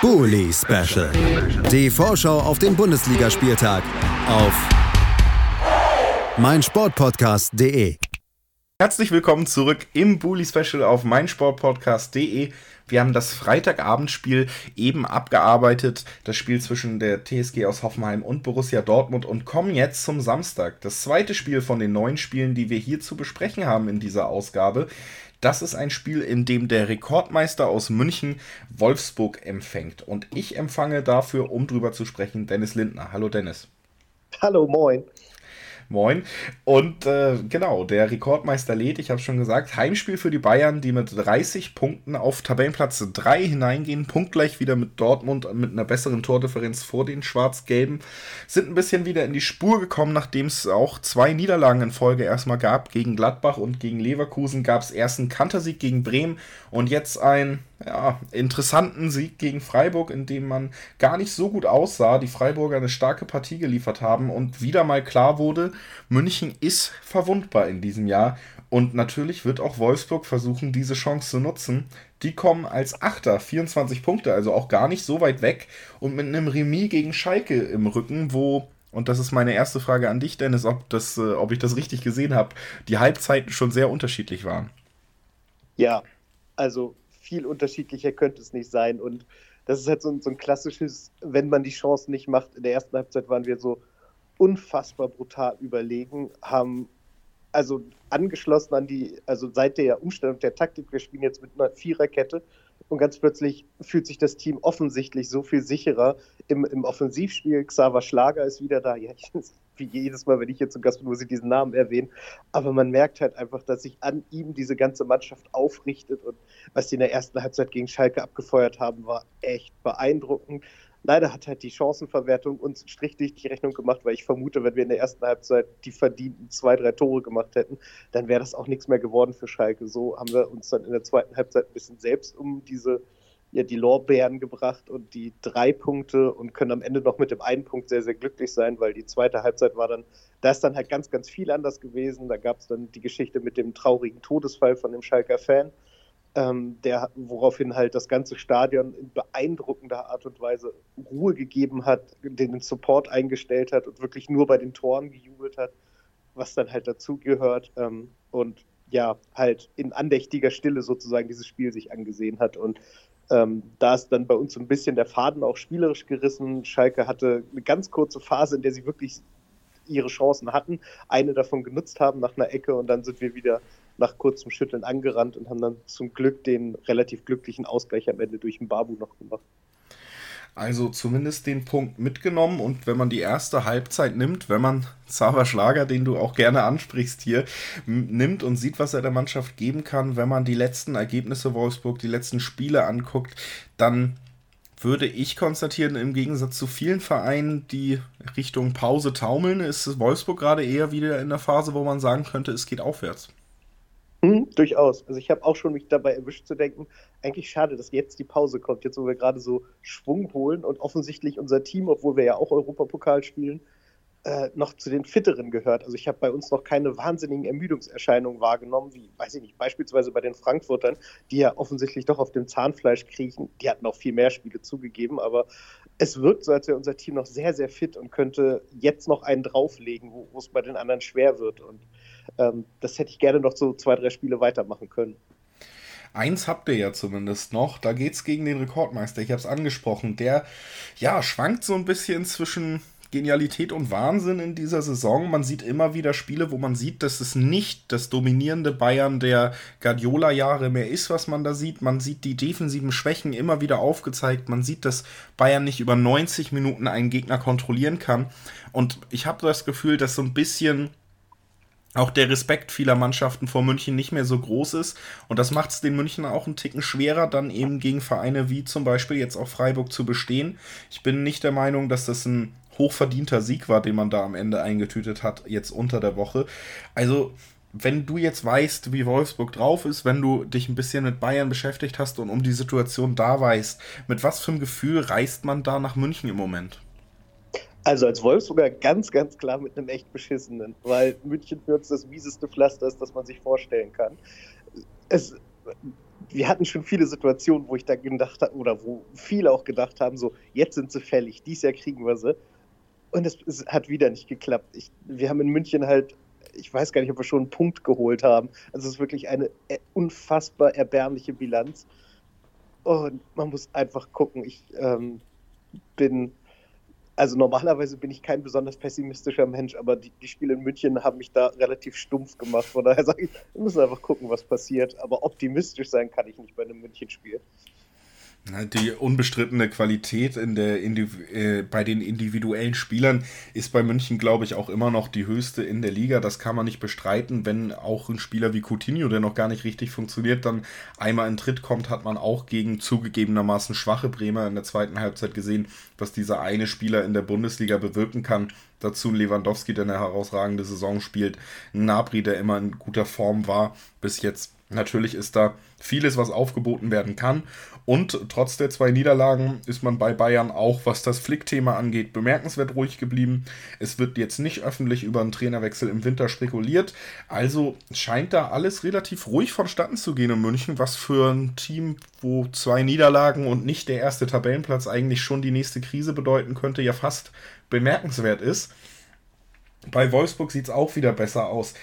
Bully Special. Die Vorschau auf den Bundesligaspieltag auf meinsportpodcast.de. Herzlich willkommen zurück im Bully Special auf meinsportpodcast.de. Wir haben das Freitagabendspiel eben abgearbeitet, das Spiel zwischen der TSG aus Hoffenheim und Borussia Dortmund und kommen jetzt zum Samstag. Das zweite Spiel von den neun Spielen, die wir hier zu besprechen haben in dieser Ausgabe. Das ist ein Spiel, in dem der Rekordmeister aus München Wolfsburg empfängt. Und ich empfange dafür, um drüber zu sprechen, Dennis Lindner. Hallo Dennis. Hallo, moin. Moin. Und äh, genau, der Rekordmeister lädt, ich habe schon gesagt, Heimspiel für die Bayern, die mit 30 Punkten auf Tabellenplatz 3 hineingehen, punktgleich wieder mit Dortmund mit einer besseren Tordifferenz vor den Schwarz-Gelben, sind ein bisschen wieder in die Spur gekommen, nachdem es auch zwei Niederlagen in Folge erstmal gab. Gegen Gladbach und gegen Leverkusen gab es erst einen Kantersieg gegen Bremen und jetzt ein ja, interessanten Sieg gegen Freiburg, in dem man gar nicht so gut aussah, die Freiburger eine starke Partie geliefert haben und wieder mal klar wurde, München ist verwundbar in diesem Jahr und natürlich wird auch Wolfsburg versuchen, diese Chance zu nutzen. Die kommen als Achter, 24 Punkte, also auch gar nicht so weit weg und mit einem Remis gegen Schalke im Rücken, wo und das ist meine erste Frage an dich, Dennis, ob, das, äh, ob ich das richtig gesehen habe, die Halbzeiten schon sehr unterschiedlich waren. Ja, also viel unterschiedlicher könnte es nicht sein. Und das ist halt so ein, so ein klassisches, wenn man die Chance nicht macht. In der ersten Halbzeit waren wir so unfassbar brutal überlegen, haben also angeschlossen an die, also seit der Umstellung der Taktik, wir spielen jetzt mit einer Viererkette und ganz plötzlich fühlt sich das Team offensichtlich so viel sicherer im, im Offensivspiel. Xaver Schlager ist wieder da. Ja, ich, wie jedes Mal, wenn ich hier zu Gast bin, muss ich diesen Namen erwähnen. Aber man merkt halt einfach, dass sich an ihm diese ganze Mannschaft aufrichtet. Und was die in der ersten Halbzeit gegen Schalke abgefeuert haben, war echt beeindruckend. Leider hat halt die Chancenverwertung uns Strich die Rechnung gemacht, weil ich vermute, wenn wir in der ersten Halbzeit die verdienten zwei, drei Tore gemacht hätten, dann wäre das auch nichts mehr geworden für Schalke. So haben wir uns dann in der zweiten Halbzeit ein bisschen selbst um diese ja die Lorbeeren gebracht und die drei Punkte und können am Ende noch mit dem einen Punkt sehr, sehr glücklich sein, weil die zweite Halbzeit war dann, da ist dann halt ganz, ganz viel anders gewesen. Da gab es dann die Geschichte mit dem traurigen Todesfall von dem Schalker Fan, ähm, der, woraufhin halt das ganze Stadion in beeindruckender Art und Weise Ruhe gegeben hat, den Support eingestellt hat und wirklich nur bei den Toren gejubelt hat, was dann halt dazugehört. Ähm, und ja, halt in andächtiger Stille sozusagen dieses Spiel sich angesehen hat. Und ähm, da ist dann bei uns so ein bisschen der Faden auch spielerisch gerissen. Schalke hatte eine ganz kurze Phase, in der sie wirklich ihre Chancen hatten, eine davon genutzt haben nach einer Ecke und dann sind wir wieder nach kurzem Schütteln angerannt und haben dann zum Glück den relativ glücklichen Ausgleich am Ende durch den Babu noch gemacht. Also zumindest den Punkt mitgenommen und wenn man die erste Halbzeit nimmt, wenn man Xaver Schlager, den du auch gerne ansprichst hier, nimmt und sieht, was er der Mannschaft geben kann, wenn man die letzten Ergebnisse Wolfsburg, die letzten Spiele anguckt, dann würde ich konstatieren, im Gegensatz zu vielen Vereinen, die Richtung Pause taumeln, ist Wolfsburg gerade eher wieder in der Phase, wo man sagen könnte, es geht aufwärts. Hm, durchaus. Also ich habe auch schon mich dabei erwischt zu denken, eigentlich schade, dass jetzt die Pause kommt, jetzt wo wir gerade so Schwung holen und offensichtlich unser Team, obwohl wir ja auch Europapokal spielen, äh, noch zu den Fitteren gehört. Also ich habe bei uns noch keine wahnsinnigen Ermüdungserscheinungen wahrgenommen, wie, weiß ich nicht, beispielsweise bei den Frankfurtern, die ja offensichtlich doch auf dem Zahnfleisch kriechen. Die hatten auch viel mehr Spiele zugegeben, aber es wirkt so, als wäre unser Team noch sehr, sehr fit und könnte jetzt noch einen drauflegen, wo es bei den anderen schwer wird. Und ähm, das hätte ich gerne noch so zwei, drei Spiele weitermachen können. Eins habt ihr ja zumindest noch, da geht es gegen den Rekordmeister, ich habe es angesprochen, der ja schwankt so ein bisschen zwischen Genialität und Wahnsinn in dieser Saison. Man sieht immer wieder Spiele, wo man sieht, dass es nicht das dominierende Bayern der Guardiola-Jahre mehr ist, was man da sieht. Man sieht die defensiven Schwächen immer wieder aufgezeigt. Man sieht, dass Bayern nicht über 90 Minuten einen Gegner kontrollieren kann. Und ich habe das Gefühl, dass so ein bisschen auch der Respekt vieler Mannschaften vor München nicht mehr so groß ist. Und das macht es den München auch einen Ticken schwerer, dann eben gegen Vereine wie zum Beispiel jetzt auch Freiburg zu bestehen. Ich bin nicht der Meinung, dass das ein hochverdienter Sieg war, den man da am Ende eingetütet hat, jetzt unter der Woche. Also, wenn du jetzt weißt, wie Wolfsburg drauf ist, wenn du dich ein bisschen mit Bayern beschäftigt hast und um die Situation da weißt, mit was für einem Gefühl reist man da nach München im Moment? Also als Wolfsburger ganz, ganz klar mit einem echt beschissenen, weil München für uns das mieseste Pflaster ist, das man sich vorstellen kann. Es, wir hatten schon viele Situationen, wo ich da gedacht habe, oder wo viele auch gedacht haben, so, jetzt sind sie fällig, dieses Jahr kriegen wir sie. Und es, es hat wieder nicht geklappt. Ich, wir haben in München halt, ich weiß gar nicht, ob wir schon einen Punkt geholt haben. Also es ist wirklich eine äh, unfassbar erbärmliche Bilanz. Und man muss einfach gucken. Ich ähm, bin also normalerweise bin ich kein besonders pessimistischer Mensch, aber die, die, Spiele in München haben mich da relativ stumpf gemacht. Von daher sage ich, wir müssen einfach gucken, was passiert. Aber optimistisch sein kann ich nicht bei einem München-Spiel. Die unbestrittene Qualität in der, äh, bei den individuellen Spielern ist bei München, glaube ich, auch immer noch die höchste in der Liga. Das kann man nicht bestreiten. Wenn auch ein Spieler wie Coutinho, der noch gar nicht richtig funktioniert, dann einmal in Tritt kommt, hat man auch gegen zugegebenermaßen schwache Bremer in der zweiten Halbzeit gesehen, was dieser eine Spieler in der Bundesliga bewirken kann. Dazu Lewandowski, der eine herausragende Saison spielt. Nabri, der immer in guter Form war bis jetzt. Natürlich ist da vieles, was aufgeboten werden kann. Und trotz der zwei Niederlagen ist man bei Bayern auch, was das Flick-Thema angeht, bemerkenswert ruhig geblieben. Es wird jetzt nicht öffentlich über einen Trainerwechsel im Winter spekuliert. Also scheint da alles relativ ruhig vonstatten zu gehen in München, was für ein Team, wo zwei Niederlagen und nicht der erste Tabellenplatz eigentlich schon die nächste Krise bedeuten könnte, ja fast bemerkenswert ist. Bei Wolfsburg sieht es auch wieder besser aus.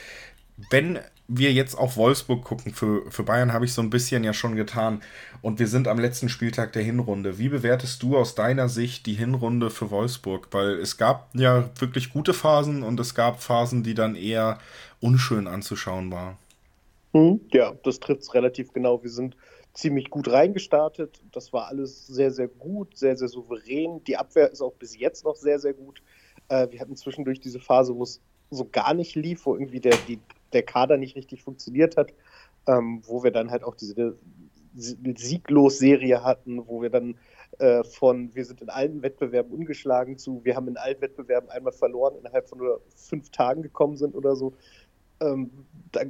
Wenn wir jetzt auf Wolfsburg gucken, für, für Bayern habe ich so ein bisschen ja schon getan. Und wir sind am letzten Spieltag der Hinrunde. Wie bewertest du aus deiner Sicht die Hinrunde für Wolfsburg? Weil es gab ja wirklich gute Phasen und es gab Phasen, die dann eher unschön anzuschauen waren. Hm, ja, das trifft es relativ genau. Wir sind ziemlich gut reingestartet. Das war alles sehr, sehr gut, sehr, sehr souverän. Die Abwehr ist auch bis jetzt noch sehr, sehr gut. Äh, wir hatten zwischendurch diese Phase, wo es so gar nicht lief, wo irgendwie der, die der Kader nicht richtig funktioniert hat, ähm, wo wir dann halt auch diese Sieglos-Serie hatten, wo wir dann äh, von wir sind in allen Wettbewerben ungeschlagen zu wir haben in allen Wettbewerben einmal verloren, innerhalb von nur fünf Tagen gekommen sind oder so. Ähm,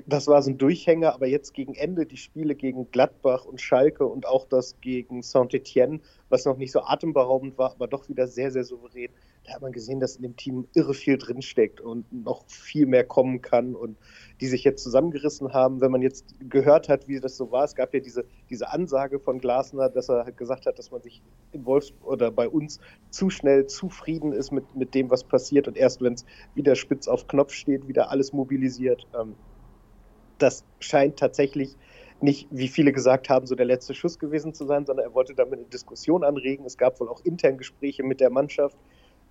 das war so ein Durchhänger, aber jetzt gegen Ende die Spiele gegen Gladbach und Schalke und auch das gegen Saint-Etienne, was noch nicht so atemberaubend war, aber doch wieder sehr, sehr souverän. Da hat man gesehen, dass in dem Team irre viel drinsteckt und noch viel mehr kommen kann und die sich jetzt zusammengerissen haben. Wenn man jetzt gehört hat, wie das so war, es gab ja diese, diese Ansage von Glasner, dass er gesagt hat, dass man sich in Wolfsburg oder bei uns zu schnell zufrieden ist mit, mit dem, was passiert und erst wenn es wieder spitz auf Knopf steht, wieder alles mobilisiert. Ähm, das scheint tatsächlich nicht, wie viele gesagt haben, so der letzte Schuss gewesen zu sein, sondern er wollte damit eine Diskussion anregen. Es gab wohl auch intern Gespräche mit der Mannschaft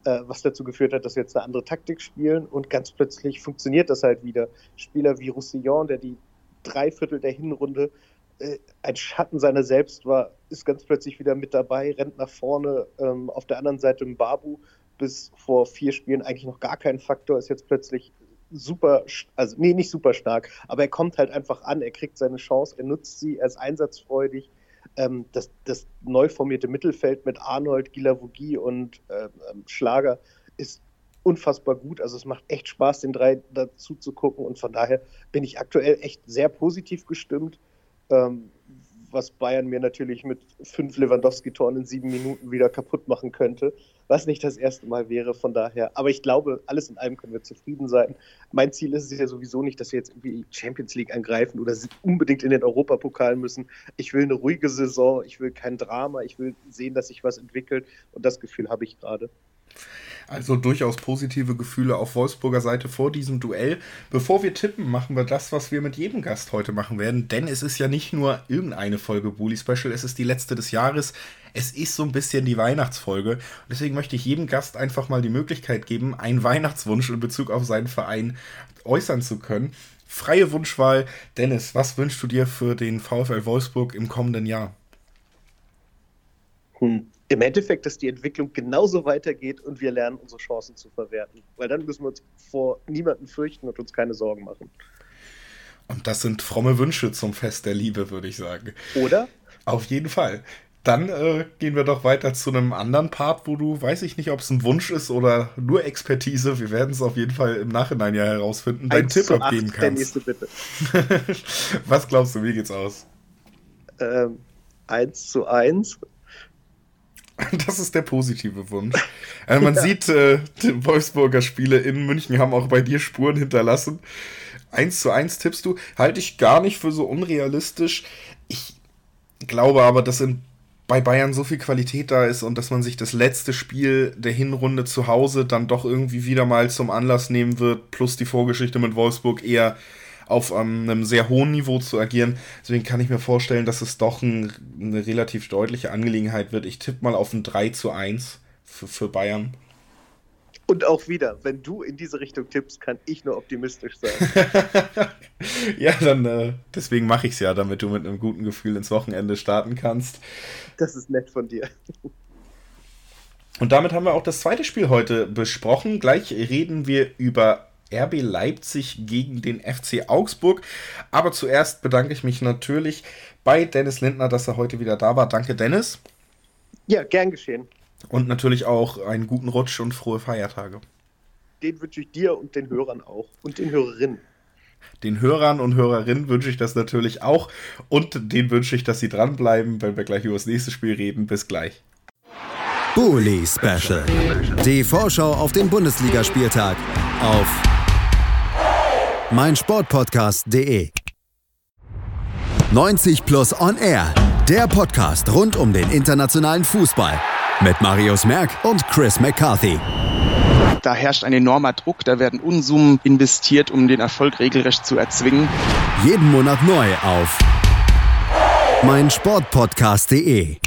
was dazu geführt hat, dass wir jetzt eine andere Taktik spielen und ganz plötzlich funktioniert das halt wieder. Spieler wie Roussillon, der die drei Viertel der Hinrunde äh, ein Schatten seiner selbst war, ist ganz plötzlich wieder mit dabei, rennt nach vorne. Ähm, auf der anderen Seite Babu, bis vor vier Spielen eigentlich noch gar kein Faktor, ist jetzt plötzlich super, also nee, nicht super stark, aber er kommt halt einfach an, er kriegt seine Chance, er nutzt sie, er ist einsatzfreudig ähm, das, das neu formierte Mittelfeld mit Arnold, Gilavogi und äh, Schlager ist unfassbar gut. Also es macht echt Spaß, den drei dazu zu gucken und von daher bin ich aktuell echt sehr positiv gestimmt. Ähm, was Bayern mir natürlich mit fünf Lewandowski-Toren in sieben Minuten wieder kaputt machen könnte, was nicht das erste Mal wäre. Von daher, aber ich glaube, alles in allem können wir zufrieden sein. Mein Ziel ist es ja sowieso nicht, dass wir jetzt irgendwie Champions League angreifen oder unbedingt in den Europapokal müssen. Ich will eine ruhige Saison, ich will kein Drama, ich will sehen, dass sich was entwickelt und das Gefühl habe ich gerade. Also durchaus positive Gefühle auf Wolfsburger Seite vor diesem Duell. Bevor wir tippen, machen wir das, was wir mit jedem Gast heute machen werden. Denn es ist ja nicht nur irgendeine Folge Bully Special, es ist die letzte des Jahres. Es ist so ein bisschen die Weihnachtsfolge. deswegen möchte ich jedem Gast einfach mal die Möglichkeit geben, einen Weihnachtswunsch in Bezug auf seinen Verein äußern zu können. Freie Wunschwahl. Dennis, was wünschst du dir für den VfL Wolfsburg im kommenden Jahr? Hm im Endeffekt, dass die Entwicklung genauso weitergeht und wir lernen, unsere Chancen zu verwerten. Weil dann müssen wir uns vor niemanden fürchten und uns keine Sorgen machen. Und das sind fromme Wünsche zum Fest der Liebe, würde ich sagen. Oder? Auf jeden Fall. Dann äh, gehen wir doch weiter zu einem anderen Part, wo du, weiß ich nicht, ob es ein Wunsch ist oder nur Expertise. Wir werden es auf jeden Fall im Nachhinein ja herausfinden, deinen Tipp abgeben kannst. Der nächste bitte. Was glaubst du, wie geht's aus? Ähm, 1 zu 1 Das ist der positive Wunsch. Also man ja. sieht, äh, die Wolfsburger Spiele in München haben auch bei dir Spuren hinterlassen. 1 zu 1 tippst du, halte ich gar nicht für so unrealistisch. Ich glaube aber, dass in, bei Bayern so viel Qualität da ist und dass man sich das letzte Spiel der Hinrunde zu Hause dann doch irgendwie wieder mal zum Anlass nehmen wird, plus die Vorgeschichte mit Wolfsburg eher auf ähm, einem sehr hohen Niveau zu agieren. Deswegen kann ich mir vorstellen, dass es doch ein, eine relativ deutliche Angelegenheit wird. Ich tippe mal auf ein 3 zu 1 für, für Bayern. Und auch wieder, wenn du in diese Richtung tippst, kann ich nur optimistisch sein. ja, dann äh, deswegen mache ich es ja, damit du mit einem guten Gefühl ins Wochenende starten kannst. Das ist nett von dir. Und damit haben wir auch das zweite Spiel heute besprochen. Gleich reden wir über RB Leipzig gegen den FC Augsburg. Aber zuerst bedanke ich mich natürlich bei Dennis Lindner, dass er heute wieder da war. Danke, Dennis. Ja, gern geschehen. Und natürlich auch einen guten Rutsch und frohe Feiertage. Den wünsche ich dir und den Hörern auch und den Hörerinnen. Den Hörern und Hörerinnen wünsche ich das natürlich auch und denen wünsche ich, dass sie dranbleiben, wenn wir gleich über das nächste Spiel reden. Bis gleich. Bully Special. Die Vorschau auf den Bundesligaspieltag auf meinsportpodcast.de. 90 Plus On Air. Der Podcast rund um den internationalen Fußball mit Marius Merck und Chris McCarthy. Da herrscht ein enormer Druck, da werden Unsummen investiert, um den Erfolg regelrecht zu erzwingen. Jeden Monat neu auf meinsportpodcast.de.